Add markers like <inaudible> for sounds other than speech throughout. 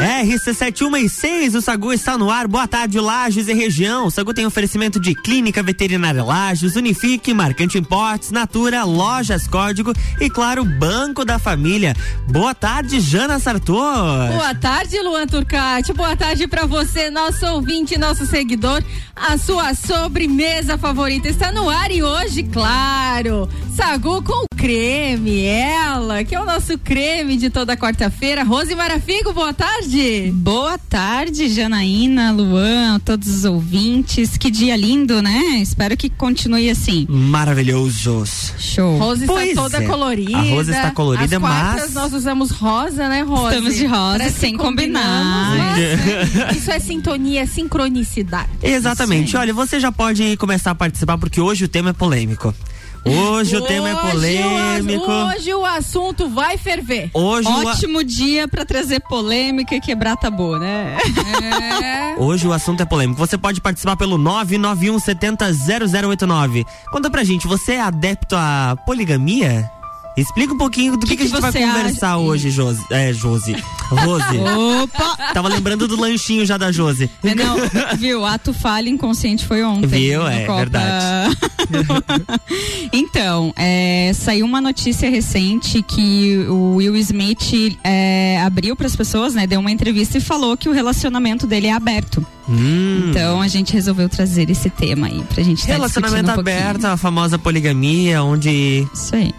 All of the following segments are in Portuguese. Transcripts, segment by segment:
RC7166, o Sagu está no ar. Boa tarde, Lages e região. O Sagu tem oferecimento de Clínica Veterinária Lages, Unifique, Marcante Importes, Natura, Lojas Código e, claro, Banco da Família. Boa tarde, Jana Sartor. Boa tarde, Luan Turcati. Boa tarde para você, nosso ouvinte, nosso seguidor. A sua sobremesa favorita está no ar e hoje, claro, Sagu com creme, ela, que é o nosso creme de toda quarta-feira. Rose Marafigo, boa tarde. Boa tarde, Janaína, Luan, todos os ouvintes. Que dia lindo, né? Espero que continue assim. Maravilhosos. Show. Rose pois está toda é. colorida. A Rose está colorida, As mas. nós usamos rosa, né, Rose? Estamos de rosa, Parece sem combinar. Mas, <laughs> isso é sintonia, sincronicidade. Exatamente. Olha, você já pode começar a participar porque hoje o tema é polêmico. Hoje o tema é polêmico. O, hoje o assunto vai ferver. Hoje Ótimo a... dia para trazer polêmica e quebrar tabu, né? É. <laughs> Hoje o assunto é polêmico. Você pode participar pelo 991 70 0089. Conta pra gente, você é adepto à poligamia? Explica um pouquinho do que, que, que a gente vai conversar acha? hoje, Josi. É, Josi. Rose. Opa! Tava lembrando do lanchinho já da Josi. É, não, viu? Ato falha inconsciente foi ontem. Viu? É, Copa. verdade. <laughs> então, é, saiu uma notícia recente que o Will Smith é, abriu para as pessoas, né? Deu uma entrevista e falou que o relacionamento dele é aberto. Hum. Então a gente resolveu trazer esse tema aí pra gente Relacionamento um aberto, a famosa poligamia, onde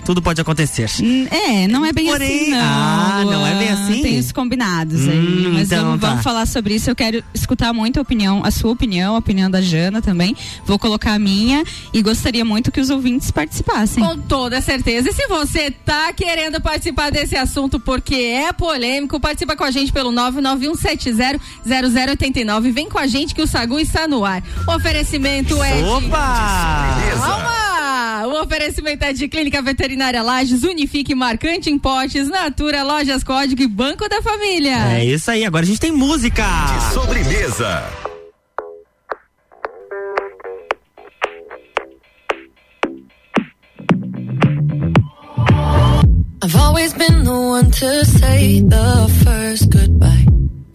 tudo pode acontecer. Hum, é, não é bem Porém, assim, não. Ah, não é bem assim? Tem os combinados hum, aí. Mas então, vamos, tá. vamos, falar sobre isso. Eu quero escutar muito a opinião, a sua opinião, a opinião da Jana também. Vou colocar a minha e gostaria muito que os ouvintes participassem. Com toda certeza. E se você tá querendo participar desse assunto porque é polêmico, participa com a gente pelo 991700089. Vem com a gente que o Sagu está no ar. O oferecimento é. Opa! De... Calma! O oferecimento é de Clínica Veterinária Lages, Unifique, Marcante em Potes, Natura, Lojas Código e Banco da Família. É isso aí, agora a gente tem música. De sobremesa. I've always been the one to say the first goodbye.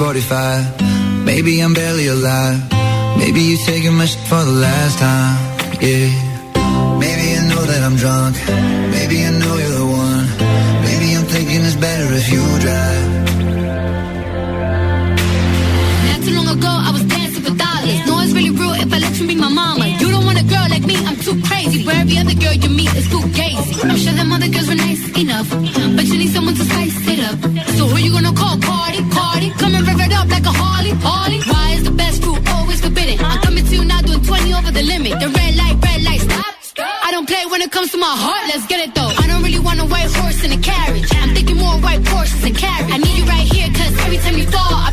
45. Maybe I'm barely alive. Maybe you're taking my shit for the last time. Yeah. Maybe I know that I'm drunk. Maybe I know you're the one. Maybe I'm thinking it's better if you drive. Not too long ago, I was dancing for dollars. No, it's really real if I let you be my mama. You don't want a girl like me, I'm too crazy. Where every other girl you meet is too gazy. I'm sure them other girls were nice enough, but you need someone to spice my heart. Let's get it though. I don't really want a white horse in a carriage. I'm thinking more white horses and carriage. I need you right here, cause every time you fall, I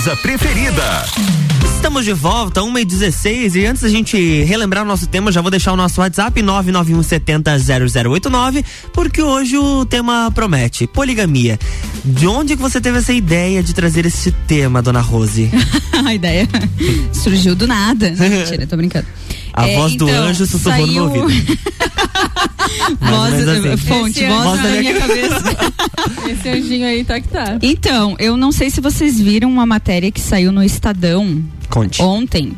sobremesa preferida. Estamos de volta, 1 e 16 e antes da gente relembrar o nosso tema, já vou deixar o nosso WhatsApp 991700089, porque hoje o tema promete poligamia. De onde que você teve essa ideia de trazer esse tema, dona Rose? <laughs> A ideia surgiu do nada. <laughs> Mentira, tô brincando. A é, voz do então, anjo sussurrou saiu... no meu <laughs> voz, assim. fonte, voz, voz da minha, minha cabeça. <laughs> Esse anjinho aí tá que tá. Então, eu não sei se vocês viram uma matéria que saiu no Estadão Conte. ontem.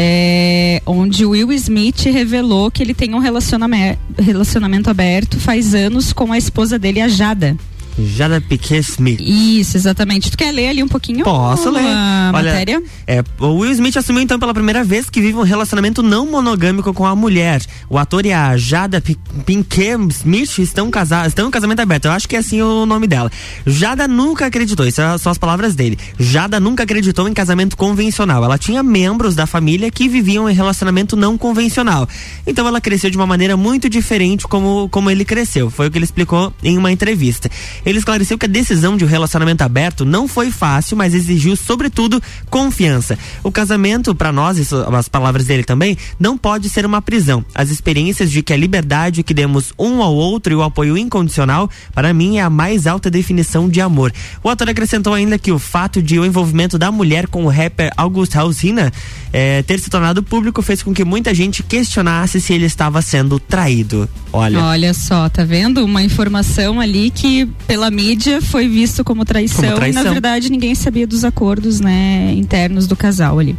É, onde o Will Smith revelou que ele tem um relacionamento, relacionamento aberto faz anos com a esposa dele, a Jada. Jada Piquet Smith. Isso, exatamente. Tu quer ler ali um pouquinho? Posso ler. A Olha, matéria? É, o Will Smith assumiu então pela primeira vez que vive um relacionamento não monogâmico com a mulher. O ator e a Jada Piquet Smith estão casados, estão em casamento aberto. Eu acho que é assim o nome dela. Jada nunca acreditou, isso são as palavras dele. Jada nunca acreditou em casamento convencional. Ela tinha membros da família que viviam em relacionamento não convencional. Então ela cresceu de uma maneira muito diferente como, como ele cresceu. Foi o que ele explicou em uma entrevista. Ele esclareceu que a decisão de um relacionamento aberto não foi fácil, mas exigiu, sobretudo, confiança. O casamento, para nós, isso, as palavras dele também, não pode ser uma prisão. As experiências de que a liberdade que demos um ao outro e o apoio incondicional, para mim, é a mais alta definição de amor. O ator acrescentou ainda que o fato de o envolvimento da mulher com o rapper August Alsina é, ter se tornado público fez com que muita gente questionasse se ele estava sendo traído. Olha. Olha só, tá vendo? Uma informação ali que, pelo pela mídia foi visto como traição, como traição. e na verdade ninguém sabia dos acordos né, internos do casal ali.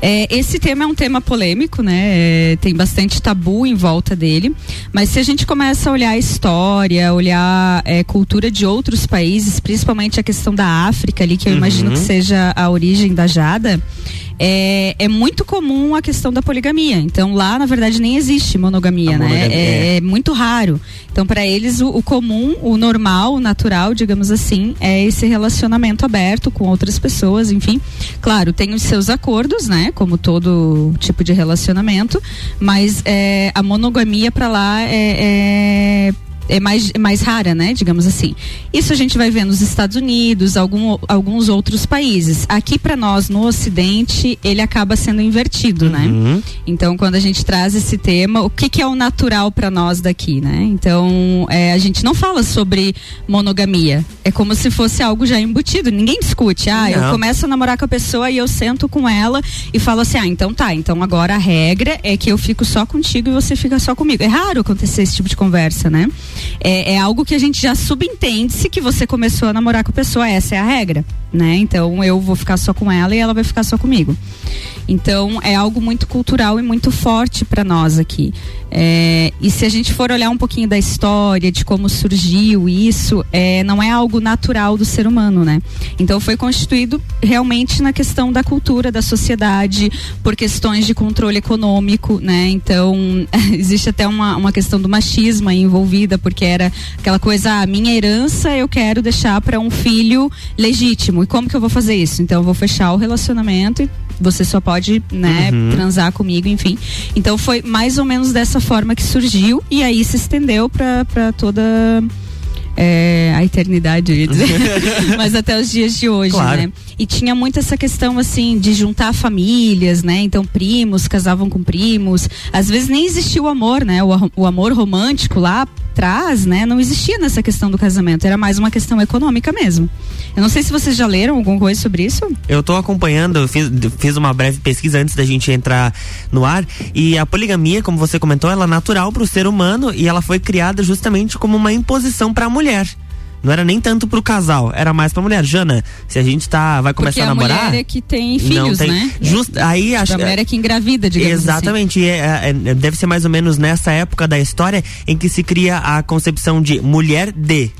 É, esse tema é um tema polêmico, né? É, tem bastante tabu em volta dele, mas se a gente começa a olhar a história, olhar é, cultura de outros países, principalmente a questão da África ali, que eu uhum. imagino que seja a origem da Jada, é, é muito comum a questão da poligamia. Então lá, na verdade, nem existe monogamia, né? Monogamia. É, é, é, muito raro. Então, para eles, o, o, comum, o normal, o natural, digamos assim, é esse relacionamento aberto com outras pessoas, enfim. Claro, tem os seus acordos, né? Como todo tipo de relacionamento, mas é, a monogamia para lá é, é é mais, mais rara, né? Digamos assim. Isso a gente vai ver nos Estados Unidos, algum, alguns outros países. Aqui para nós, no Ocidente, ele acaba sendo invertido, né? uhum. né? Então, quando a gente traz esse tema, o que, que é o natural para nós daqui, né? Então, é, a gente não fala sobre monogamia. É como se fosse algo já embutido. Ninguém discute. Ah, não. eu começo a namorar com a pessoa e eu sento com ela e falo assim: ah, então tá. Então agora a regra é que eu fico só contigo e você fica só comigo. É raro acontecer esse tipo de conversa, né? É, é algo que a gente já subentende se que você começou a namorar com a pessoa, essa é a regra, né? Então eu vou ficar só com ela e ela vai ficar só comigo. Então é algo muito cultural e muito forte para nós aqui. É, e se a gente for olhar um pouquinho da história, de como surgiu isso, é, não é algo natural do ser humano, né? Então foi constituído realmente na questão da cultura, da sociedade, por questões de controle econômico, né? Então <laughs> existe até uma, uma questão do machismo envolvida porque era aquela coisa, a ah, minha herança eu quero deixar para um filho legítimo. E como que eu vou fazer isso? Então eu vou fechar o relacionamento e você só pode, né, uhum. transar comigo, enfim. Então foi mais ou menos dessa forma que surgiu e aí se estendeu para toda é, a eternidade, <laughs> mas até os dias de hoje, claro. né? E tinha muito essa questão assim de juntar famílias, né? Então primos casavam com primos, às vezes nem existia o amor, né? O, o amor romântico lá atrás, né? Não existia nessa questão do casamento, era mais uma questão econômica mesmo. Eu não sei se vocês já leram alguma coisa sobre isso. Eu estou acompanhando, fiz, fiz uma breve pesquisa antes da gente entrar no ar e a poligamia, como você comentou, ela é natural para o ser humano e ela foi criada justamente como uma imposição para a mulher. Não era nem tanto pro casal, era mais pra mulher. Jana, se a gente tá, vai começar Porque a namorar. a mulher é que tem filhos, tem, né? Just, aí acho, a mulher é que engravida, digamos assim. Exatamente. Assim. É, é, deve ser mais ou menos nessa época da história em que se cria a concepção de mulher de.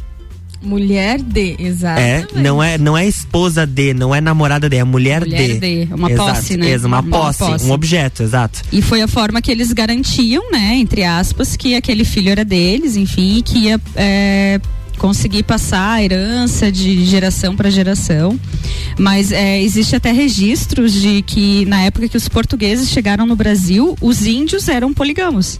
Mulher de, exatamente. É, não é, não é esposa de, não é namorada de, é mulher, mulher de. de. Uma exato, posse, né? Exato, uma, uma posse, posse, um objeto, exato. E foi a forma que eles garantiam, né, entre aspas, que aquele filho era deles, enfim, que ia é, conseguir passar a herança de geração para geração. Mas é, existe até registros de que na época que os portugueses chegaram no Brasil, os índios eram poligamos.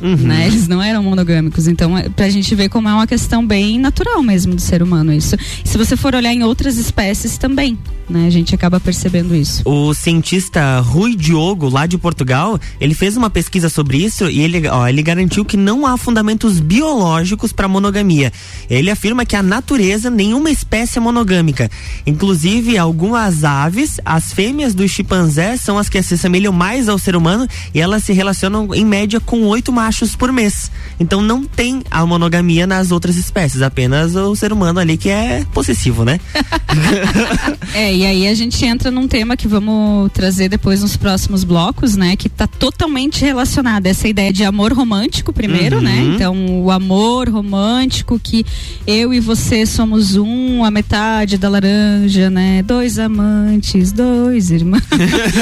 Uhum. Né? Eles não eram monogâmicos. Então, é, pra gente ver como é uma questão bem natural mesmo do ser humano isso. E se você for olhar em outras espécies também, né? A gente acaba percebendo isso. O cientista Rui Diogo, lá de Portugal, ele fez uma pesquisa sobre isso e ele, ó, ele garantiu que não há fundamentos biológicos para monogamia. Ele afirma que a natureza nenhuma espécie é monogâmica. Inclusive, algumas aves, as fêmeas dos chimpanzés são as que se assemelham mais ao ser humano e elas se relacionam em média com oito machos por mês. Então não tem a monogamia nas outras espécies, apenas o ser humano ali que é possessivo, né? <laughs> <laughs> é, e aí a gente entra num tema que vamos trazer depois nos próximos blocos, né? Que está totalmente relacionado a essa ideia de amor romântico primeiro, né? uhum. né? Então, o amor romântico que eu e você somos um, a metade da laranja, né? Dois amantes, dois irmãos.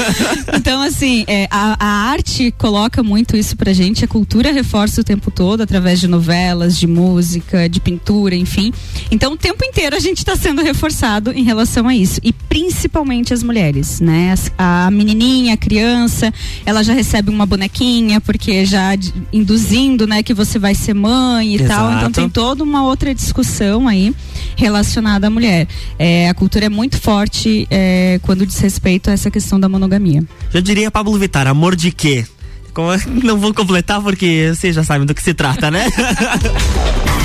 <laughs> então, assim, é, a, a, arte coloca muito isso pra gente, a cultura reforça o tempo todo, através de novelas, de música, de pintura, enfim. Então, o tempo inteiro a gente está sendo reforçado em relação a isso. E principalmente as mulheres, né? A menininha, a criança, ela já recebe uma bonequinha, porque já induzindo, né, que você vai ser mãe e Exato. tal. Então tem toda uma outra discussão aí relacionada à mulher. É, a cultura é muito forte é, quando diz respeito a essa questão da monogamia. Eu diria, Pablo Vittar, amor de quê? <laughs> Não vou completar porque vocês já sabem do que se trata, né? <laughs>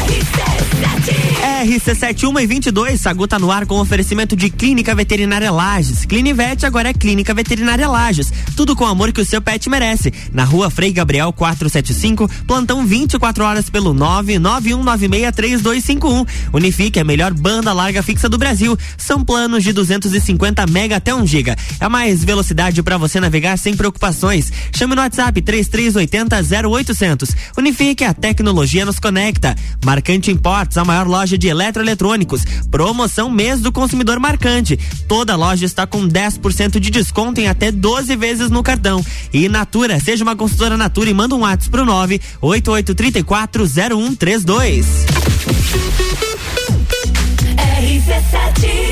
RC71 e 22, Sagu tá no ar com oferecimento de Clínica Veterinária Lages. Clinivete agora é Clínica Veterinária Lages. Tudo com o amor que o seu pet merece. Na rua Frei Gabriel 475, plantão 24 horas pelo 991963251. Unifique, a melhor banda larga fixa do Brasil. São planos de 250 mega até 1 giga. É mais velocidade para você navegar sem preocupações. Chame no WhatsApp 3380 0800. Unifique, a tecnologia nos conecta. Marcante A maior loja de eletroeletrônicos. Promoção mês do consumidor marcante. Toda loja está com 10% de desconto em até 12 vezes no cartão. E Natura, seja uma consultora Natura e manda um WhatsApp pro 988340132. RC7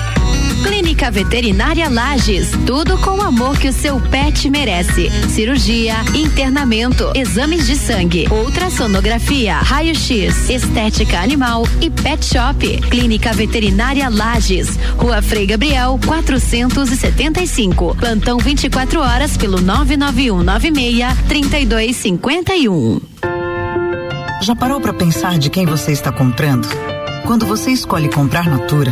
Clínica Veterinária Lages, tudo com o amor que o seu pet merece. Cirurgia, internamento, exames de sangue, ultrassonografia, raio-x, estética animal e pet shop. Clínica Veterinária Lages, Rua Frei Gabriel, 475. Plantão 24 horas pelo 991 96 3251. Já parou para pensar de quem você está comprando? Quando você escolhe comprar Natura,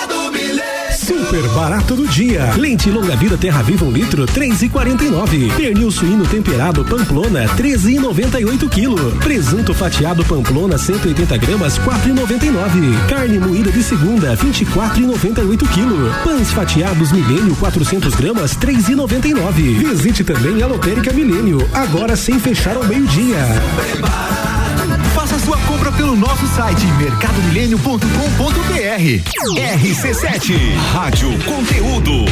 Super barato do dia. Lente longa vida Terra Viva um litro, três e quarenta e nove. Pernil suíno temperado Pamplona, treze e noventa e oito quilo. Presunto fatiado Pamplona, 180 gramas, quatro e noventa e nove. Carne moída de segunda, vinte e quatro e noventa e oito quilo. Pães fatiados Milênio, 400 gramas, três e noventa e nove. Visite também a Lotérica Milênio, agora sem fechar ao meio-dia. Pelo nosso site mercadomilênio.com.br. RC7 Rádio Conteúdo.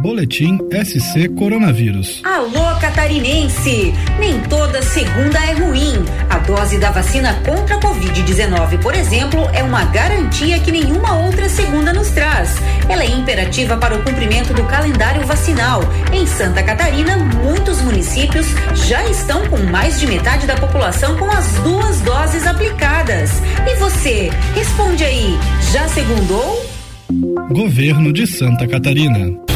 Boletim SC Coronavírus. Alô, catarinense! Nem toda segunda é ruim. A dose da vacina contra a Covid-19, por exemplo, é uma garantia que nenhuma outra segunda nos traz. Ela é imperativa para o cumprimento do calendário vacinal. Em Santa Catarina, muitos municípios já estão com mais de metade da população com as duas doses aplicadas. E você? Responde aí, já segundou? Governo de Santa Catarina.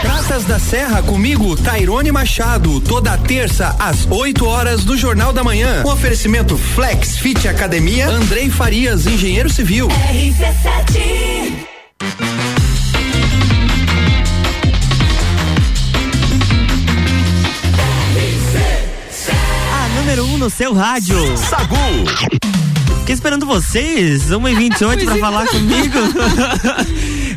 Praças da Serra comigo, Tairone Machado, toda terça às 8 horas do Jornal da Manhã. Um oferecimento Flex Fit Academia, Andrei Farias, engenheiro civil. RC7 A número 1 um no seu rádio. Sagu. Fiquei esperando vocês, 1h28 pra falar comigo. <laughs>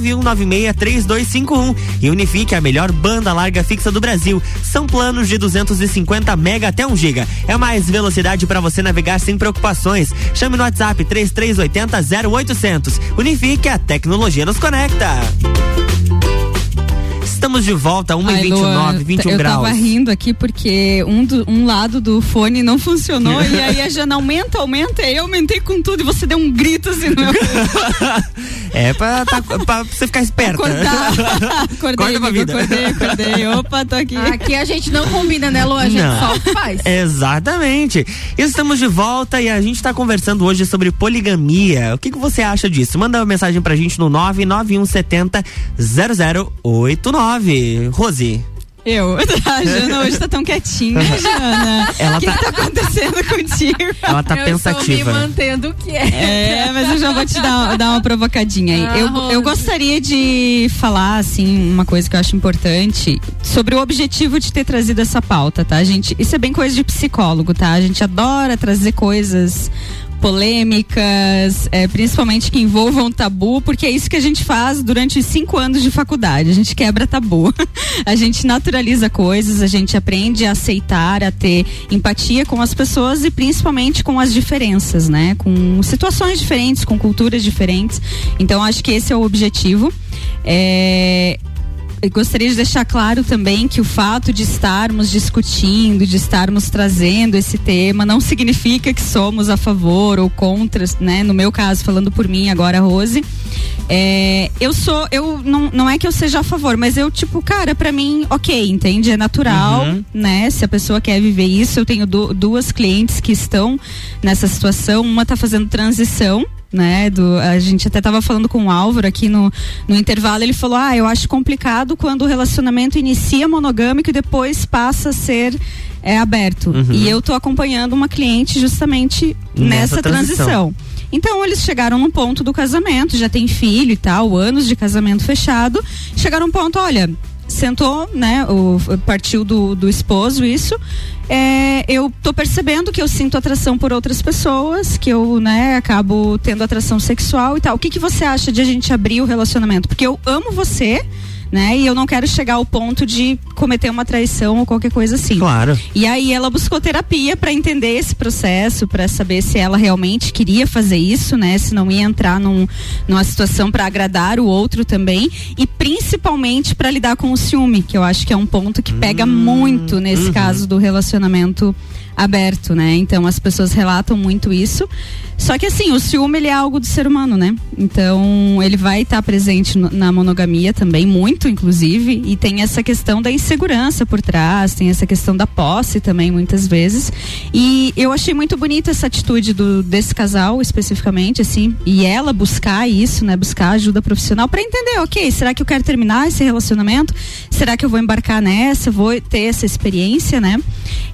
91963251 e Unifique, a melhor banda larga fixa do Brasil. São planos de 250 mega até 1 giga. É mais velocidade para você navegar sem preocupações. Chame no WhatsApp 3380 0800. Unifique, a tecnologia nos conecta. Estamos de volta, 1h29, 21 eu graus. Eu tava rindo aqui porque um, do, um lado do fone não funcionou <laughs> e aí a Jana aumenta, aumenta, e eu aumentei com tudo e você deu um grito assim no meu. <laughs> é pra, tá, pra você ficar esperta. Acordar. <laughs> Acordei, amigo, vida. acordei, acordei. Opa, tô aqui. Aqui a gente não combina, né, Lu? A gente não. só faz. Exatamente. Estamos de volta e a gente tá conversando hoje sobre poligamia. O que, que você acha disso? Manda uma mensagem pra gente no 99170 0089. Rose. Eu. A <laughs> Jana hoje tá tão quietinha, Jana. Ela o que tá... que tá acontecendo contigo? Ela tá eu pensativa. Eu me mantendo quieta. É, mas eu já vou te dar, dar uma provocadinha aí. Ah, eu, eu gostaria de falar, assim, uma coisa que eu acho importante sobre o objetivo de ter trazido essa pauta, tá, gente? Isso é bem coisa de psicólogo, tá? A gente adora trazer coisas polêmicas, é, principalmente que envolvam tabu, porque é isso que a gente faz durante cinco anos de faculdade. A gente quebra tabu, <laughs> a gente naturaliza coisas, a gente aprende a aceitar, a ter empatia com as pessoas e principalmente com as diferenças, né? Com situações diferentes, com culturas diferentes. Então acho que esse é o objetivo. É, gostaria de deixar claro também que o fato de estarmos discutindo, de estarmos trazendo esse tema, não significa que somos a favor ou contra, né? No meu caso, falando por mim agora, Rose. É, eu sou, eu não, não é que eu seja a favor, mas eu, tipo, cara, para mim, ok, entende? É natural, uhum. né? Se a pessoa quer viver isso, eu tenho du duas clientes que estão nessa situação, uma tá fazendo transição né? Do, a gente até estava falando com o Álvaro aqui no, no intervalo, ele falou: Ah, eu acho complicado quando o relacionamento inicia monogâmico e depois passa a ser é, aberto. Uhum. E eu tô acompanhando uma cliente justamente nessa, nessa transição. transição. Então eles chegaram no ponto do casamento, já tem filho e tal, anos de casamento fechado. Chegaram um ponto, olha, sentou, né? O, partiu do, do esposo isso. É, eu tô percebendo que eu sinto atração por outras pessoas, que eu, né, acabo tendo atração sexual e tal. O que, que você acha de a gente abrir o relacionamento? Porque eu amo você, né? E eu não quero chegar ao ponto de cometer uma traição ou qualquer coisa assim. Claro. E aí ela buscou terapia para entender esse processo, para saber se ela realmente queria fazer isso, né? Se não ia entrar num, numa situação para agradar o outro também e principalmente para lidar com o ciúme, que eu acho que é um ponto que pega hum, muito nesse uhum. caso do relacionamento aberto, né? Então as pessoas relatam muito isso. Só que assim, o ciúme ele é algo do ser humano, né? Então ele vai estar tá presente na monogamia também, muito inclusive, e tem essa questão da insegurança por trás, tem essa questão da posse também muitas vezes. E eu achei muito bonita essa atitude do desse casal especificamente, assim, e ela buscar isso, né? Buscar ajuda profissional para entender, ok, será que eu quero terminar esse relacionamento? Será que eu vou embarcar nessa? Vou ter essa experiência, né?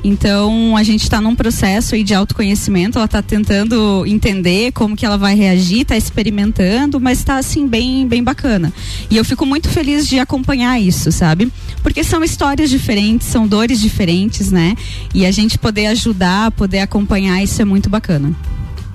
Então a gente está num processo aí de autoconhecimento, ela está tentando entender como que ela vai reagir, tá experimentando, mas tá assim bem bem bacana. E eu fico muito feliz de acompanhar isso, sabe? Porque são histórias diferentes, são dores diferentes, né? E a gente poder ajudar, poder acompanhar, isso é muito bacana.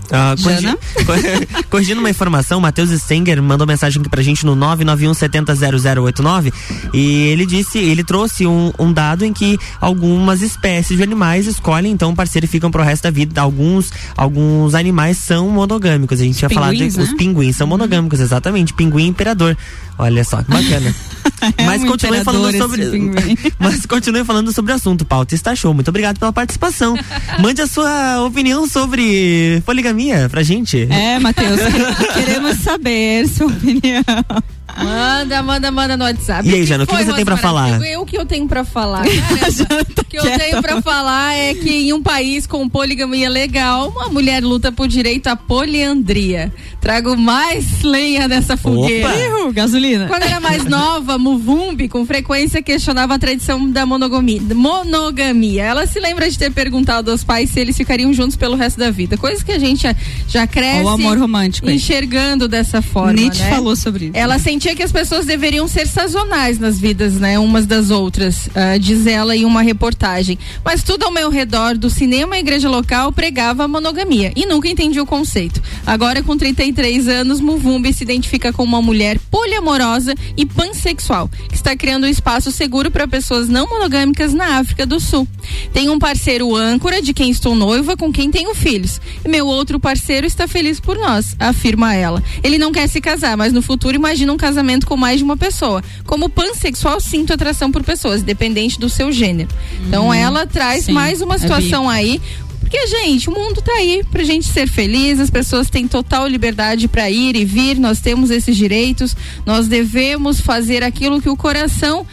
Uh, corrigindo, <laughs> corrigindo uma informação, o Matheus Stenger mandou mensagem aqui pra gente no 991700089 e ele disse, ele trouxe um, um, dado em que algumas espécies de animais escolhem então parceiro e ficam pro resto da vida. Alguns, alguns animais são monogâmicos. A gente tinha falado de, né? os pinguins são monogâmicos, exatamente. Pinguim imperador. Olha só, que bacana. <laughs> é mas um continue falando sobre. <laughs> mas continue falando sobre o assunto, pauta está show. Muito obrigado pela participação. Mande a sua opinião sobre poligamia pra gente. É, Matheus, <laughs> queremos saber sua opinião. Manda, manda, manda no WhatsApp. E aí, Jana, o que, que você tem pra falar? Eu, o que eu tenho pra falar? <laughs> o que eu tenho pra falar é que em um país com poligamia legal, uma mulher luta por direito à poliandria. Trago mais lenha nessa fogueira. Opa. gasolina. Quando era mais nova, Muvumbi com frequência questionava a tradição da monogamia. monogamia. Ela se lembra de ter perguntado aos pais se eles ficariam juntos pelo resto da vida. Coisa que a gente já, cresce. O amor romântico. Enxergando dessa forma. Nietzsche né? falou sobre isso. Ela sentia sentia que as pessoas deveriam ser sazonais nas vidas, né? Umas das outras, uh, diz ela em uma reportagem. Mas tudo ao meu redor, do cinema à igreja local, pregava a monogamia e nunca entendi o conceito. Agora, com 33 anos, Muvumbi se identifica como uma mulher poliamorosa e pansexual, que está criando um espaço seguro para pessoas não monogâmicas na África do Sul. Tem um parceiro âncora de quem estou noiva, com quem tenho filhos. E meu outro parceiro está feliz por nós, afirma ela. Ele não quer se casar, mas no futuro imagina um casamento casamento com mais de uma pessoa. Como pansexual, sinto atração por pessoas, dependente do seu gênero. Então, Uhum. ela traz Sim, mais uma é situação aí. Porque, gente, o mundo tá aí pra gente ser feliz, as pessoas têm total liberdade para ir e vir, nós temos esses direitos, nós devemos fazer aquilo que o coração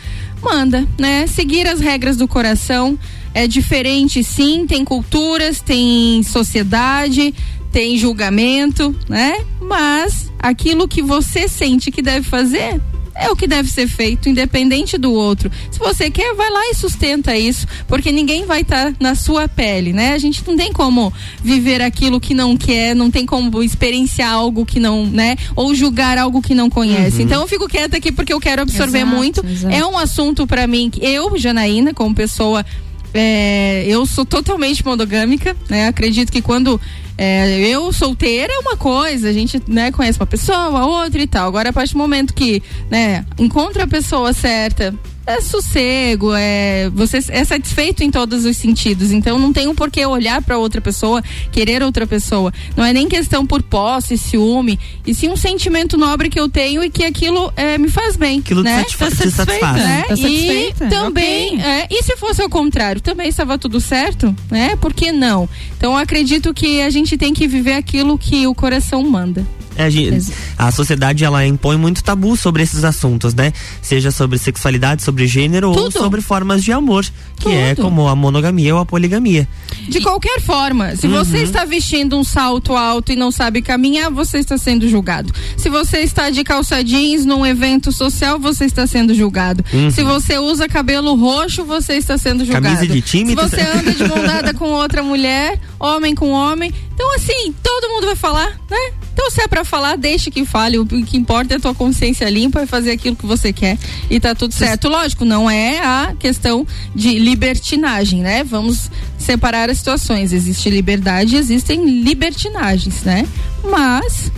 manda, né? Seguir as regras do coração. É diferente, sim, tem culturas, tem sociedade, tem julgamento, né? Mas aquilo que você sente que deve fazer é o que deve ser feito, independente do outro. Se você quer, vai lá e sustenta isso, porque ninguém vai estar na sua pele, né? A gente não tem como viver aquilo que não quer, não tem como experienciar algo que não, né? Ou julgar algo que não conhece. Uhum. Então eu fico quieta aqui porque eu quero absorver Exato, muito. exato. É um assunto para mim que eu, Janaína, como pessoa é, eu sou totalmente monogâmica, né? Acredito que quando é, eu solteira é uma coisa, a gente né, conhece uma pessoa, outra e tal. Agora, a partir do momento que né, encontra a pessoa certa, é sossego, é você é satisfeito em todos os sentidos. Então não tem um porquê olhar para outra pessoa, querer outra pessoa. Não é nem questão por posse, ciúme, e sim um sentimento nobre que eu tenho e que aquilo é, me faz bem. Aquilo te né? satisfa- te satisfaz. Né? Tá e satisfeita, também, ok. é, e se fosse ao contrário, também estava tudo certo, né? Por que não? Então eu acredito que a gente tem que viver aquilo que o coração manda. É, a, gente- a sociedade ela impõe muito tabu sobre esses assuntos, né? Seja sobre sexualidade, sobre gênero ou Tudo. sobre formas de amor, que é como a monogamia ou a poligamia. De qualquer forma, se você Uhum. está vestindo um salto alto e não sabe caminhar, você está sendo julgado. Se você está de calça jeans num evento social, você está sendo julgado. Uhum. Se você usa cabelo roxo, você está sendo julgado. Camisa de time, Se você anda de mão dada com outra mulher, homem com homem. Então, assim, todo mundo vai falar, né? Então, se é pra falar, deixe que fale. O que importa é a tua consciência limpa e fazer aquilo que você quer e tá tudo certo. Lógico, não é a questão de libertinagem, né? Vamos separar as situações. Existe liberdade e existem libertinagens, né? Mas.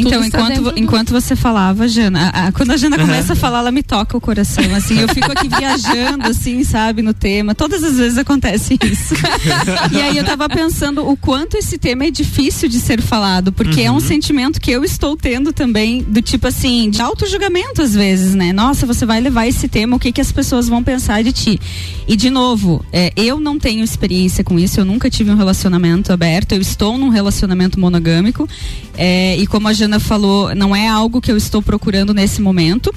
Então, enquanto, dentro enquanto você falava, Jana, a- a- quando a Jana começa a falar, ela me toca o coração, assim, eu fico aqui viajando, <laughs> assim, sabe, no tema. Todas as vezes acontece isso. <laughs> e aí eu tava pensando o quanto esse tema é difícil de ser falado, porque é um Uhum. sentimento que eu estou tendo também, do tipo assim, de auto-julgamento às vezes, né? Nossa, você vai levar esse tema, o que que as pessoas vão pensar de ti? E de novo, é, eu não tenho experiência com isso, eu nunca tive um relacionamento aberto, eu estou num relacionamento monogâmico, é, e como a Jana falou, não é algo que eu estou procurando nesse momento.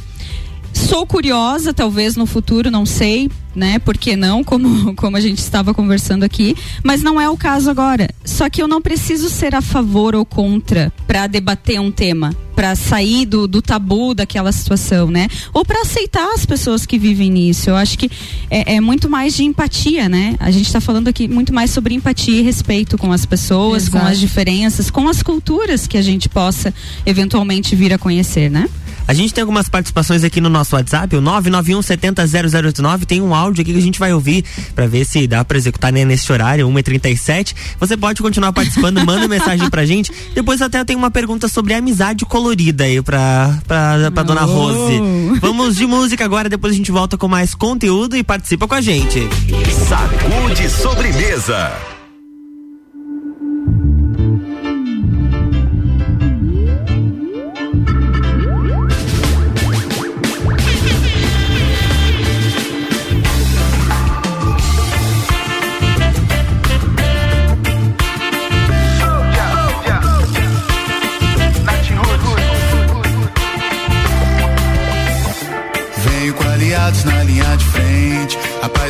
Sou curiosa, talvez no futuro, não sei, né? Por que não, <laughs> como, como a gente estava conversando aqui, mas não é o caso agora. Só que eu não preciso ser a favor ou contra para debater um tema, para sair do, do tabu daquela situação, né? Ou para aceitar as pessoas que vivem nisso. Eu acho que é, é muito mais de empatia, né? A gente está falando aqui muito mais sobre empatia e respeito com as pessoas, com Exato. as diferenças, com as culturas que a gente possa eventualmente vir a conhecer, né? A gente tem algumas participações aqui no nosso WhatsApp, o 991 70 0089. Tem um áudio aqui que a gente vai ouvir pra ver se dá pra executar né, nesse horário, 1h37. Você pode continuar participando, <laughs> manda mensagem pra gente. Depois até tem uma pergunta sobre amizade colorida aí pra, pra, pra dona Rose. Vamos de música agora, depois a gente volta com mais conteúdo e participa com a gente. Sacude sobremesa.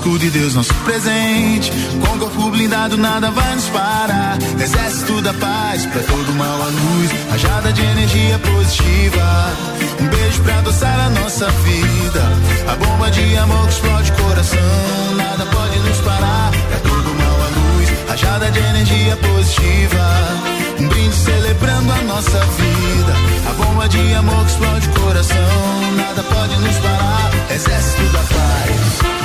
Escudo e Deus nosso presente. Com corpo blindado nada vai nos parar. Exército da paz, pra todo mal a luz. Rajada de energia positiva. Um beijo pra adoçar a nossa vida. A bomba de amor que explode coração. Nada pode nos parar. Pra todo mal a luz. Rajada de energia positiva. Um brinde celebrando a nossa vida. A bomba de amor que explode coração. Nada pode nos parar. Exército da paz.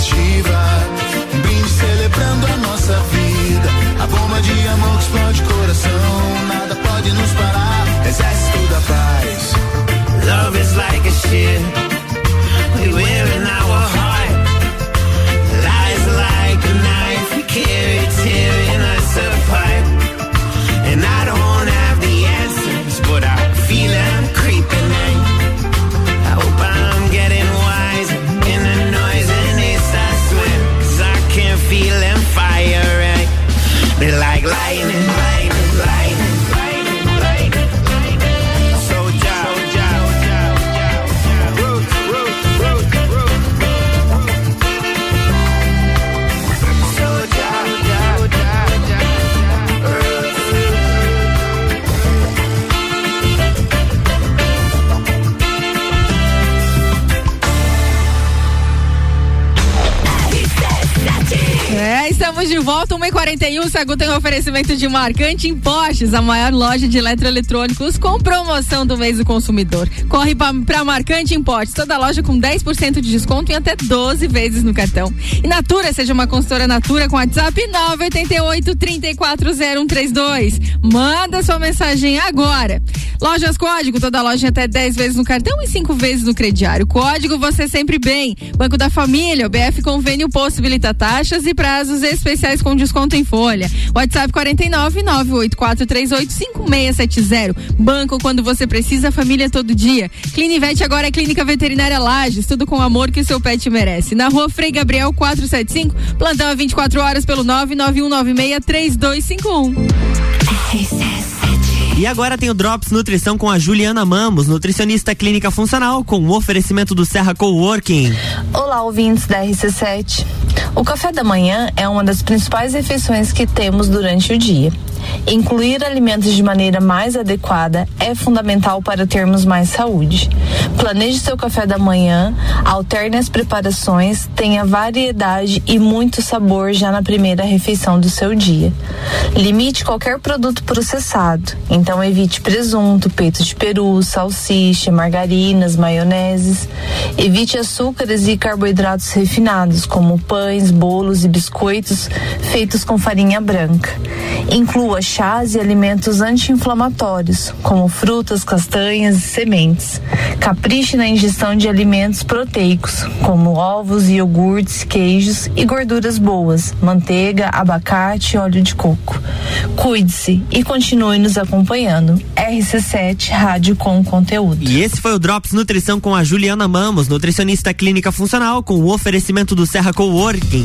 Energia Sagu tem um oferecimento de marcante em Postes, a maior loja de eletroeletrônicos com promoção do mês do consumidor. Corre pra Marcante em Postes, toda loja com 10% de desconto e até 12 vezes no cartão. E Natura, seja uma consultora Natura com WhatsApp 988 340132. Manda sua mensagem agora. Lojas Código, toda loja até 10 vezes no cartão e 5 vezes no crediário. Código você sempre bem. Banco da Família, o BF Convênio possibilita taxas e prazos especiais com desconto em folha. WhatsApp 49 98438 5670. Banco quando você precisa, família todo dia. Clinivete agora é Clínica Veterinária Lages, tudo com o amor que o seu pet merece. Na rua Frei Gabriel 475, plantão a 24 horas pelo 99196 3251. E agora tem o Drops Nutrição com a Juliana Mamos, nutricionista clínica funcional, com o oferecimento do Serra Coworking. Olá, ouvintes da RC7. O café da manhã é uma das principais refeições que temos durante o dia. Incluir alimentos de maneira mais adequada é fundamental para termos mais saúde. Planeje seu café da manhã, alterne as preparações, tenha variedade e muito sabor já na primeira refeição do seu dia. Limite qualquer produto processado, então evite presunto, peito de peru, salsicha, margarinas, maioneses. Evite açúcares e carboidratos refinados, como pães, bolos e biscoitos feitos com farinha branca. Inclua chás e alimentos anti-inflamatórios, como frutas, castanhas e sementes. Capriche na ingestão de alimentos proteicos, como ovos, iogurtes, queijos e gorduras boas, manteiga, abacate e óleo de coco. Cuide-se e continue nos acompanhando. RC7 Rádio com Conteúdo. E esse foi o Drops Nutrição com a Juliana Mamos, nutricionista clínica funcional, com o oferecimento do Serra Coworking.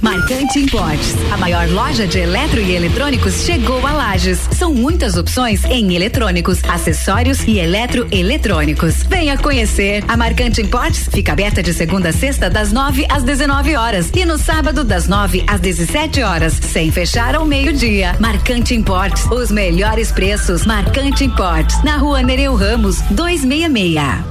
Marcante Importes, a maior loja de eletro e eletrônicos chegou a Lages. São muitas opções em eletrônicos, acessórios e eletroeletrônicos. Venha conhecer. A Marcante Importes fica aberta de segunda a sexta das 9 às 19 horas e no sábado das 9 às 17 horas, sem fechar ao meio-dia. Marcante Importes, os melhores preços. Marcante Importes, na Rua Nereu Ramos, 266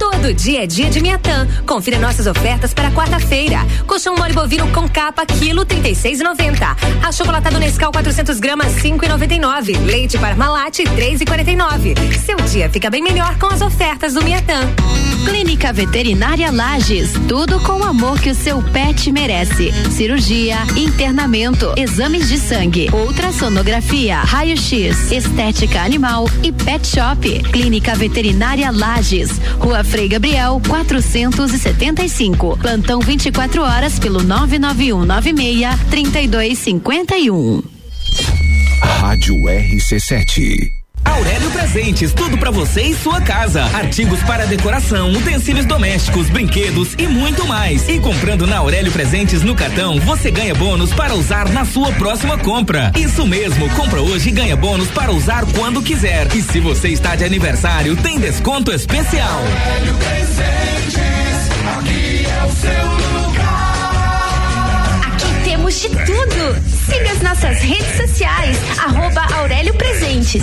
Todo dia é dia de Miatã. Confira nossas ofertas para quarta-feira. Colchão mole bovino com capa, quilo 36,90. Achocolatado Nescau 400 gramas, 5,99. Leite Parmalat, 3,49. Seu dia fica bem melhor com as ofertas do Miatã. Clínica Veterinária Lages. Tudo com o amor que o seu pet merece. Cirurgia, internamento, exames de sangue, ultrassonografia, raio-x, estética animal e pet shop. Clínica Veterinária Lages. Rua Frei Gabriel, 475. Plantão 24 horas pelo 991 96 3251. Rádio RC7. Aurélio Presentes, tudo para você e sua casa. Artigos para decoração, utensílios domésticos, brinquedos e muito mais. E comprando na Aurélio Presentes no cartão, você ganha bônus para usar na sua próxima compra. Isso mesmo, compra hoje e ganha bônus para usar quando quiser. E se você está de aniversário, tem desconto especial. Aurélio Presentes, aqui é o seu lugar. Aqui temos de tudo. Siga as nossas redes sociais, arroba Aurélio Presentes.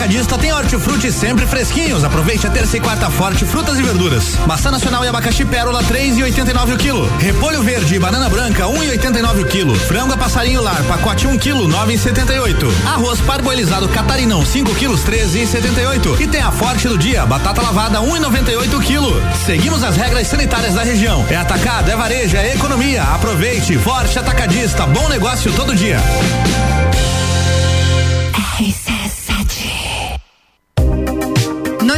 Atacadista tem hortifruti sempre fresquinhos. Aproveite a terça e quarta forte frutas e verduras. Maçã nacional e abacaxi pérola 3,89 o quilo. Repolho verde e banana branca 1,89 o quilo. Frango a passarinho lar pacote 1 quilo 9,78. Arroz parboilizado catarinão 5 quilos 13,78. E tem a forte do dia batata lavada 1,98 o quilo. Seguimos as regras sanitárias da região. É atacado, é varejo, é economia. Aproveite. Forte Atacadista. Bom negócio todo dia.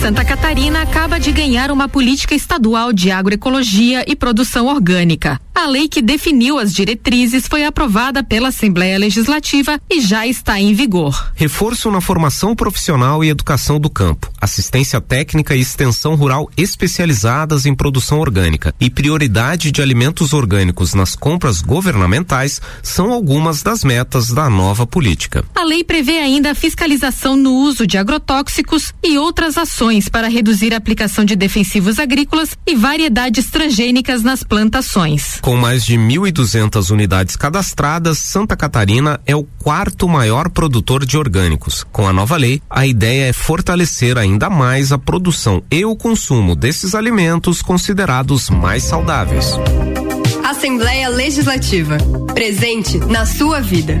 Santa Catarina acaba de ganhar uma política estadual de agroecologia e produção orgânica. A lei que definiu as diretrizes foi aprovada pela Assembleia Legislativa e já está em vigor. Reforço na formação profissional e educação do campo, assistência técnica e extensão rural especializadas em produção orgânica e prioridade de alimentos orgânicos nas compras governamentais são algumas das metas da nova política. A lei prevê ainda a fiscalização no uso de agrotóxicos e outras ações para reduzir a aplicação de defensivos agrícolas e variedades transgênicas nas plantações. Com mais de 1.200 unidades cadastradas, Santa Catarina é o quarto maior produtor de orgânicos. Com a nova lei, a ideia é fortalecer ainda mais a produção e o consumo desses alimentos considerados mais saudáveis. Assembleia Legislativa. Presente na sua vida.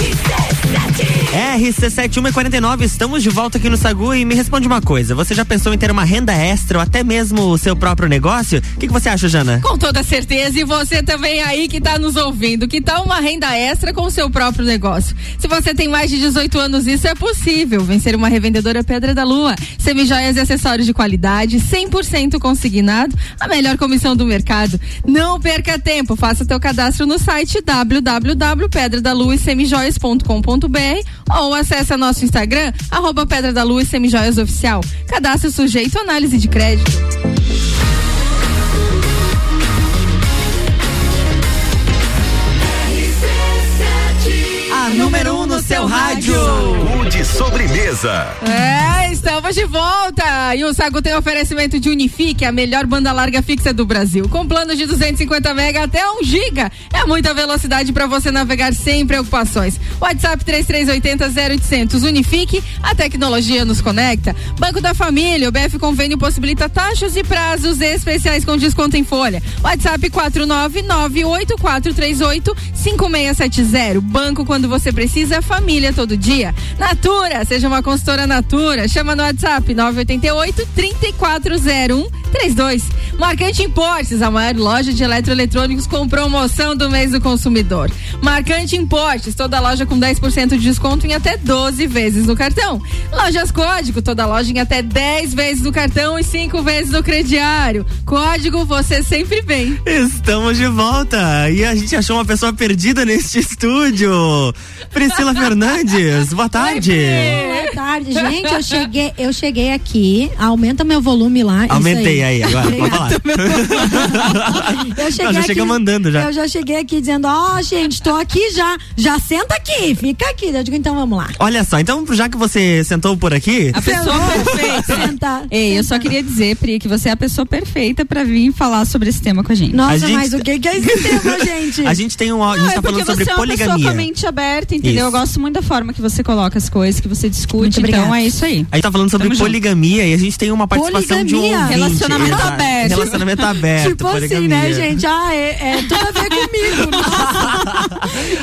RC7. RC7149, estamos de volta aqui no Sagu e me responde uma coisa: você já pensou em ter uma renda extra ou até mesmo o seu próprio negócio? O que, que você acha, Jana? Com toda certeza, e você também aí que está nos ouvindo, que tal uma renda extra com o seu próprio negócio? Se você tem mais de 18 anos, isso é possível. Vencer uma revendedora Pedra da Lua. Semijoias e acessórios de qualidade, 100% consignado, a melhor comissão do mercado. Não perca tempo, faça teu cadastro no site www.pedradaluasemijoias.com.br ou acesse nosso Instagram, arroba Pedra da Lua e Semijoias Oficial. Cadastro sujeito análise de crédito. A número 1 um no seu rádio. De sobremesa. É, estamos de volta. E o Sago tem oferecimento de Unifique, a melhor banda larga fixa do Brasil. Com planos de 250 mega até 1 giga. É muita velocidade para você navegar sem preocupações. WhatsApp 3380 0800. Unifique, a tecnologia nos conecta. Banco da Família, o BF Convênio possibilita taxas e prazos especiais com desconto em folha. WhatsApp 4998438 5670. Banco quando você precisa, família todo dia. Natura, seja uma consultora Natura. Chama no WhatsApp 988 3401 32. Marcante Importes, a maior loja de eletroeletrônicos com promoção do mês do consumidor. Marcante Importes, toda loja com 10% de desconto em até 12 vezes no cartão. Lojas Código, toda loja em até 10 vezes no cartão e 5 vezes no crediário. Código, você sempre vem. Estamos de volta e a gente achou uma pessoa perdida neste estúdio. Priscila Fernandes, boa tarde. Boa tarde, gente. Eu cheguei, eu cheguei aqui. Aumenta meu volume lá. isso Aumentei aí, agora, pode falar. Eu cheguei Não, já aqui, chega mandando já. Eu já cheguei aqui dizendo, ó, gente, tô aqui já. Já senta aqui, fica aqui. Eu digo, então vamos lá. Olha só, então já que você sentou por aqui, A pessoa perfeita. Sentar. Ei, eu só queria dizer, Pri, que você é a pessoa perfeita pra vir falar sobre esse tema com a gente. Nossa, A gente- mas o que, que é esse tema, gente? <laughs> a gente tem um, a gente Não, é tá porque falando sobre você é uma pessoa com a poligamia. mente aberta, entendeu? Isso. Eu gosto muito da forma que você coloca as coisas, que você discute. Muito então obrigada. é isso aí. A gente tá falando sobre Tamo junto. poligamia e a gente tem uma participação de um Poligamia? ouvinte. Relacionamento Exato. aberto. Relacionamento aberto, tipo assim, poligamia. né, gente? Ah, é, é tudo a ver comigo.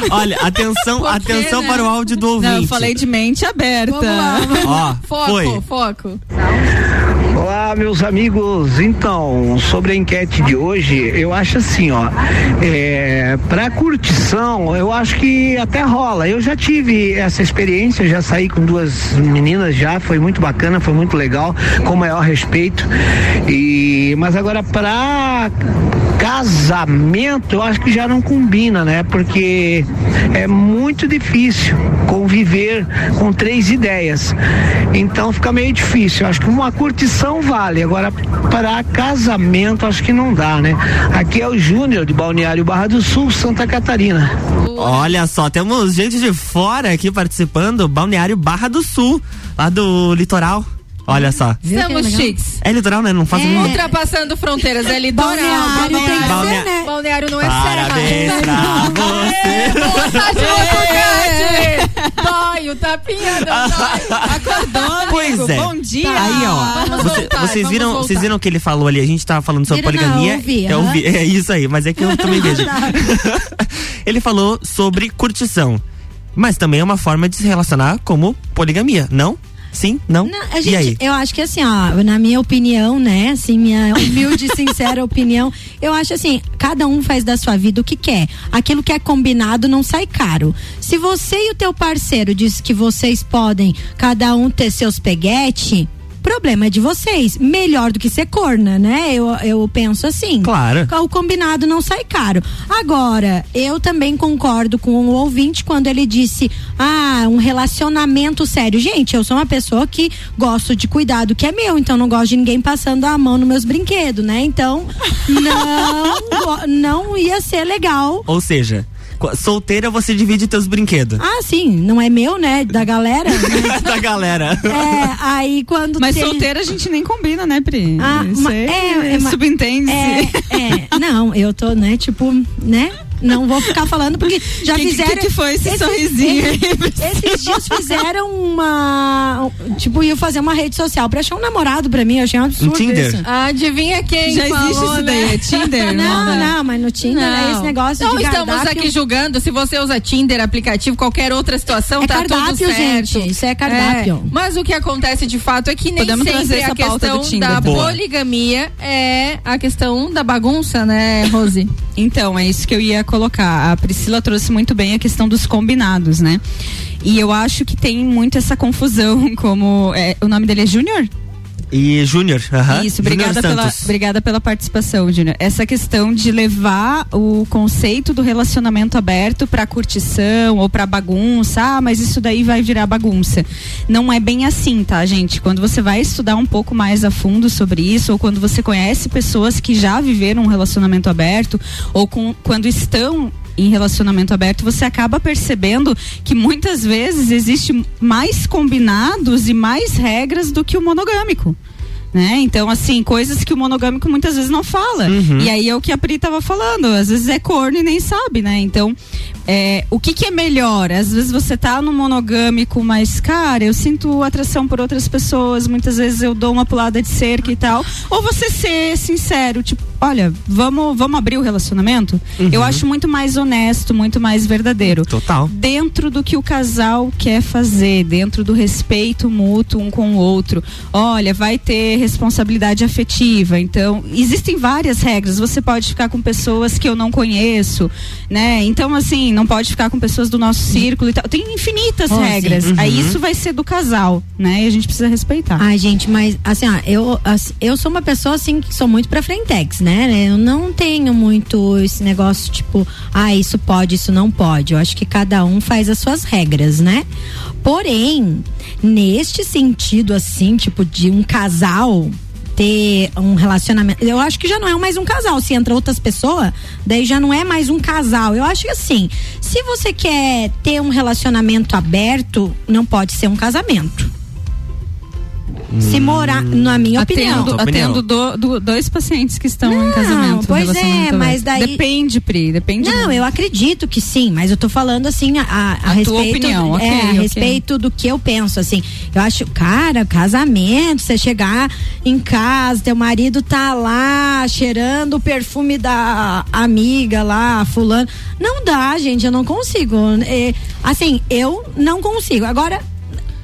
<laughs> Olha, atenção, Por quê, atenção né? para o áudio do ouvinte. Não, eu falei de mente aberta. Vamos lá. Ó, Foco, foi. foco. Olá, meus amigos. Então, sobre a enquete de hoje, eu acho assim, ó, é, para curtição, eu acho que até rola. Eu já tive essa experiência, já saí com duas meninas já, foi muito bacana, foi muito legal, com o maior respeito. E, mas agora para casamento, eu acho que já não combina, né? Porque é muito difícil conviver com três ideias. Então fica meio difícil. Eu acho que uma curtição vale. Agora, para casamento, acho que não dá, né? Aqui é o Júnior de Balneário Barra do Sul, Santa Catarina. Olha só, temos gente de fora aqui participando, Balneário Barra do Sul, lá do litoral. Olha só. Estamos chiques. É litoral, né? Não faço É. Ultrapassando fronteiras, é litoral. Balneário tem que ser, né? Balneário não é Parabéns serra. pra <laughs> você. Botucate. Dói, o tapinha não dói. <laughs> Acordou, Pois amigo. é. Bom dia. Aí, ó, Vamos você- voltar, vocês vamos viram, voltar. vocês viram o que ele falou ali? A gente tava falando sobre Viram, não, poligamia. eu ouvi, aham. ouvi, é isso aí, mas é que eu também vejo. <laughs> <laughs> ele falou sobre curtição, mas também é uma forma de se relacionar como poligamia, não? Sim? Não? Não, a e gente, aí? eu acho que assim, ó, na minha opinião, né, assim, minha <laughs> humilde e sincera opinião, eu acho assim, cada um faz da sua vida o que quer. Aquilo que é combinado não sai caro. Se você e o teu parceiro diz que vocês podem cada um ter seus peguete, problema é de vocês. Melhor do que ser corna, né? Eu, eu penso assim. Claro. O combinado não sai caro. Agora, eu também concordo com o ouvinte quando ele disse: ah, um relacionamento sério. Gente, eu sou uma pessoa que gosto de cuidar do que é meu, então não gosto de ninguém passando a mão nos meus brinquedos, né? Então, <laughs> não, não ia ser legal. Ou seja, solteira você divide teus brinquedos. Ah, sim, não é meu, né? Da galera. né? <laughs> da galera. É, aí quando Mas tem- solteira a gente nem combina, né, Pri? Ah, Isso ma- é, é, ma- subentende-se. É, é, não, eu tô, né, tipo, né? Não vou ficar falando porque <laughs> já Que- que- fizeram. que foi esse sorrisinho aí, Esses, dias fizeram uma. Tipo, ia fazer uma rede social pra achar um namorado pra mim. Eu achei um absurdo. Tinder. Isso. Adivinha quem Já existe falou, isso daí, né? é Tinder? <laughs> Não, né? não, mas no Tinder é esse negócio Não de estamos cardápio. aqui julgando se você usa Tinder, aplicativo, qualquer outra situação, É tá tudo cardápio, certo. gente, isso é cardápio. É, mas o que acontece de fato é que nem Podemos trazer sempre essa a pauta do questão Tinder da. Boa. poligamia é a questão da bagunça, né, Rose? Então, é isso que eu ia colocar. A Priscila trouxe muito bem a questão dos combinados, né? E eu acho que tem muito essa confusão, <laughs> como. é, o nome dele é Júnior? E Júnior, aham. Isso, obrigada pela, obrigada pela participação, Júnior. Essa questão de levar o conceito do relacionamento aberto para curtição ou para bagunça, ah, mas isso daí vai virar bagunça. Não é bem assim, tá, gente? Quando você vai estudar um pouco mais a fundo sobre isso, ou quando você conhece pessoas que já viveram um relacionamento aberto, ou com, quando estão em relacionamento aberto, você acaba percebendo que muitas vezes existe mais combinados e mais regras do que o monogâmico. Né? Então, assim, coisas que o monogâmico muitas vezes não fala. Uhum. E aí é o que a Pri tava falando. Às vezes é corno e nem sabe, né? Então, é, o que que é melhor? Às vezes você tá no monogâmico, mas, cara, eu sinto atração por outras pessoas, muitas vezes eu dou uma pulada de cerca e tal. Ou você ser sincero, tipo, olha, vamos, vamos abrir o relacionamento? Uhum. Eu acho muito mais honesto, muito mais verdadeiro Total. dentro do que o casal quer fazer, dentro do respeito mútuo um com o outro. Olha, vai ter responsabilidade afetiva. Então, existem várias regras. Você pode ficar com pessoas que eu não conheço, né? Então, assim, não pode ficar com pessoas do nosso círculo e tal. Tem infinitas Oh, regras. Uhum. Aí isso vai ser do casal, né? E a gente precisa respeitar. Ai, gente, mas assim, ó, eu, assim, eu sou uma pessoa assim que sou muito pra frentex, né? Eu não tenho muito esse negócio tipo, ah, isso pode, isso não pode. Eu acho que cada um faz as suas regras, né? Porém, neste sentido assim, tipo de um casal ter um relacionamento, eu acho que já não é mais um casal, se entra outras pessoas, daí já não é mais um casal. Eu acho que assim, se você quer ter um relacionamento aberto, não pode ser um casamento. Se morar, na minha opinião. Atendo, atendo do- do- dois pacientes que estão em casamento. pois é, mas aberto. daí- Depende, Pri, depende. Não, do- eu acredito que sim, mas eu tô falando assim a, a, a A tua respeito, opinião, ok, é, a ok. respeito do que eu penso assim. Eu acho, cara, casamento, você chegar em casa, teu marido tá lá cheirando o perfume da amiga lá, fulano. Não dá, gente, eu não consigo. É, assim, eu não consigo. Agora,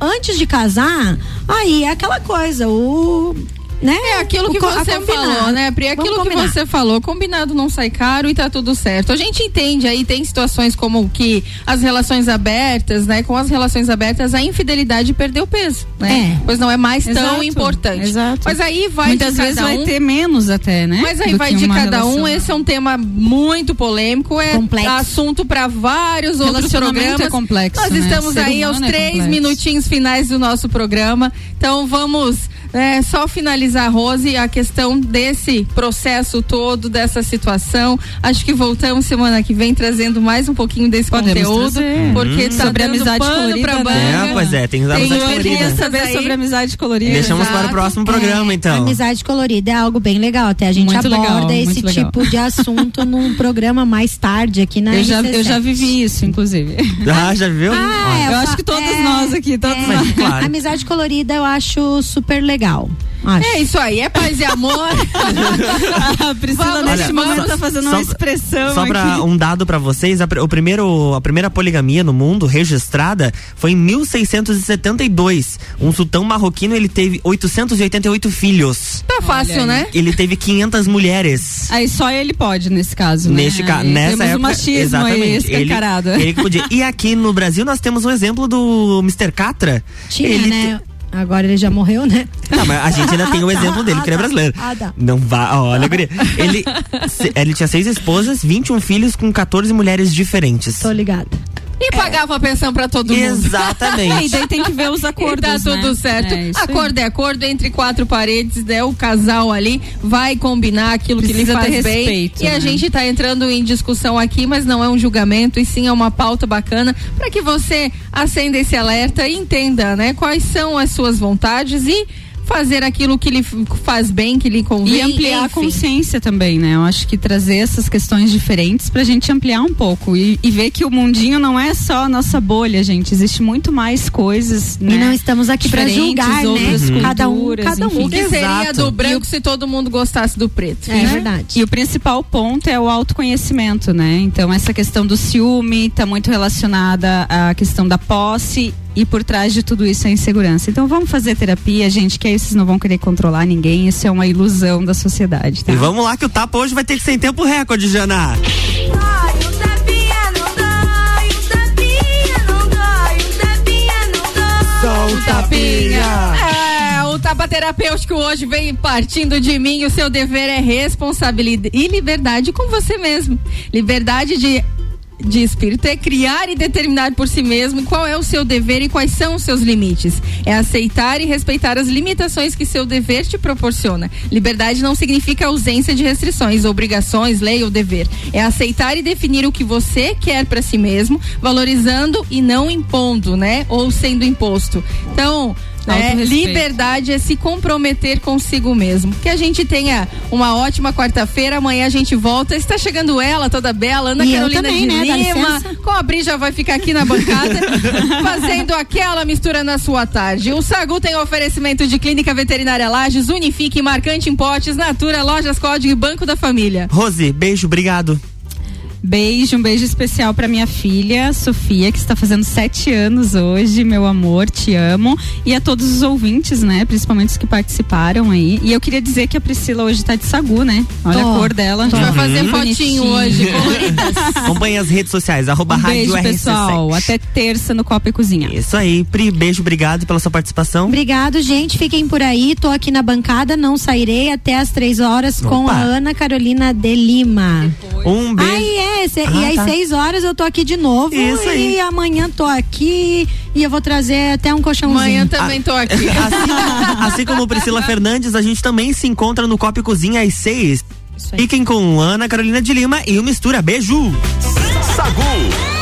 antes de casar, aí é aquela coisa, o né? É aquilo que você falou, né, Pri? Vamos Aquilo que você falou, combinado não sai caro e tá tudo certo. A gente entende aí, tem situações como que as relações abertas, né? Com as relações abertas, a infidelidade perdeu peso, né? É. Pois não é mais tão Exato, importante. exato. Mas aí vai Muitas de cada vezes vai um. ter menos até, né? Mas aí do vai de cada um. relação. Esse é um tema muito polêmico, é Complexo. assunto para vários outros Relacionamento programas. é complexo, Nós né? estamos Ser aí aos é três minutinhos finais do nosso programa. Então vamos é, só finalizar, Rose, a questão desse processo todo, dessa situação. Acho que voltamos semana que vem trazendo mais um pouquinho desse Podemos conteúdo, trazer. porque Uhum. tá Sobre dando amizade pano colorida, pra né? banda. É, pois é, tem amizade Tem colorida. Eu queria crianças saber aí. sobre amizade colorida. Deixamos para o próximo programa, então. Amizade colorida é algo bem legal. Até a gente Muito aborda legal, esse muito legal. tipo de assunto <laughs> num programa mais tarde aqui na Eu já, RC7. eu já vivi isso, inclusive. Ah, já viu? Ah, é, eu acho que todos é, nós aqui, todos é, nós. claro. Amizade colorida eu acho super legal. Acho. É isso aí, é paz e amor. <laughs> A Priscila, Vamos, neste olha, momento, só- tá fazendo só- uma expressão Só pra aqui. um dado pra vocês, a, o primeiro, a primeira poligamia no mundo registrada foi em 1672. Um sultão marroquino, ele teve 888 filhos. Tá fácil, aí. né? Ele teve 500 mulheres. Aí só ele pode, nesse caso, né? Neste caso, nessa Temos época, o machismo exatamente. aí Ele, escancarado. ele que podia. E aqui no Brasil nós temos um exemplo do Mr. Catra. Tinha, ele né? Agora ele já morreu, né? Não, mas a gente ainda tem o <laughs> exemplo dele, Ah, que ele é tá. brasileiro. Ah, tá. Não vá, olha, guria. Ele, <laughs> ele tinha seis esposas, 21 filhos com 14 mulheres diferentes. Tô ligada. E pagava a pensão pra todo mundo. Exatamente. <laughs> E daí tem que ver os E acordos, tá tudo né? certo. É, acordo é acordo entre quatro paredes, né? O casal ali vai combinar aquilo que lhe Precisa faz bem. respeito, e a né? gente tá entrando em discussão aqui, mas não é um julgamento, e sim é uma pauta bacana para que você acenda esse alerta e entenda, né? Quais são as suas vontades e fazer aquilo que lhe faz bem, que lhe convém. E ampliar enfim. a consciência também, né? Eu acho que trazer essas questões diferentes pra gente ampliar um pouco e, e ver que o mundinho não é só a nossa bolha, gente. Existe muito mais coisas, né? E não estamos aqui pra julgar, né? Uhum. Cada um, cada um. O que seria do branco se todo mundo gostasse do preto? É né? verdade. E o principal ponto é o autoconhecimento, né? Então essa questão do ciúme tá muito relacionada à questão da posse e por trás de tudo isso é insegurança. Então vamos fazer terapia, gente, que aí vocês não vão querer controlar ninguém. Isso é uma ilusão da sociedade. Tá? E vamos lá que o tapa hoje vai ter que ser em tempo recorde, Jana. Só um tapinha. É, o tapa terapêutico hoje vem partindo de mim. O seu dever é responsabilidade e liberdade com você mesmo. Liberdade de de espírito é criar e determinar por si mesmo qual é o seu dever e quais são os seus limites. É aceitar e respeitar as limitações que seu dever te proporciona. Liberdade não significa ausência de restrições, obrigações, lei ou dever. É aceitar e definir o que você quer para si mesmo, valorizando e não impondo, né? Ou sendo imposto. Então, né? Liberdade é se comprometer consigo mesmo. Que a gente tenha uma ótima quarta-feira. Amanhã a gente volta. Está chegando ela, toda bela, Ana e Carolina também, de né? Lima. Com a Bri já vai ficar aqui na bancada, <laughs> fazendo aquela mistura na sua tarde. O Sagu tem oferecimento de Clínica Veterinária Lages, Unifique, Marcante em Potes, Natura, Lojas Código e Banco da Família. Rose, beijo, obrigado. Beijo, um beijo especial para minha filha, Sofia, que está fazendo sete anos hoje. Meu amor, te amo. E a todos os ouvintes, né? Principalmente os que participaram aí. E eu queria dizer que a Priscila hoje tá de sagu, né? Olha a cor dela. A gente vai fazer fotinho hoje. <laughs> Acompanhe as redes sociais, arroba um beijo, rádio pessoal. RC7. Até terça no Copa e Cozinha. Isso aí, Pri, beijo, obrigado pela sua participação. Obrigado, gente. Fiquem por aí. Tô aqui na bancada, não sairei até as três horas Opa. com a Ana Carolina de Lima. Depois. Um beijo. Ai, é, ah, e às tá. seis horas eu tô aqui de novo. Isso aí. E amanhã tô aqui e eu vou trazer até um colchãozinho. Amanhã também tô aqui. <laughs> Assim, assim como Priscila <laughs> Fernandes, a gente também se encontra no Copa e Cozinha às seis. Fiquem com Ana Carolina de Lima e o Mistura. Beijo! Sagu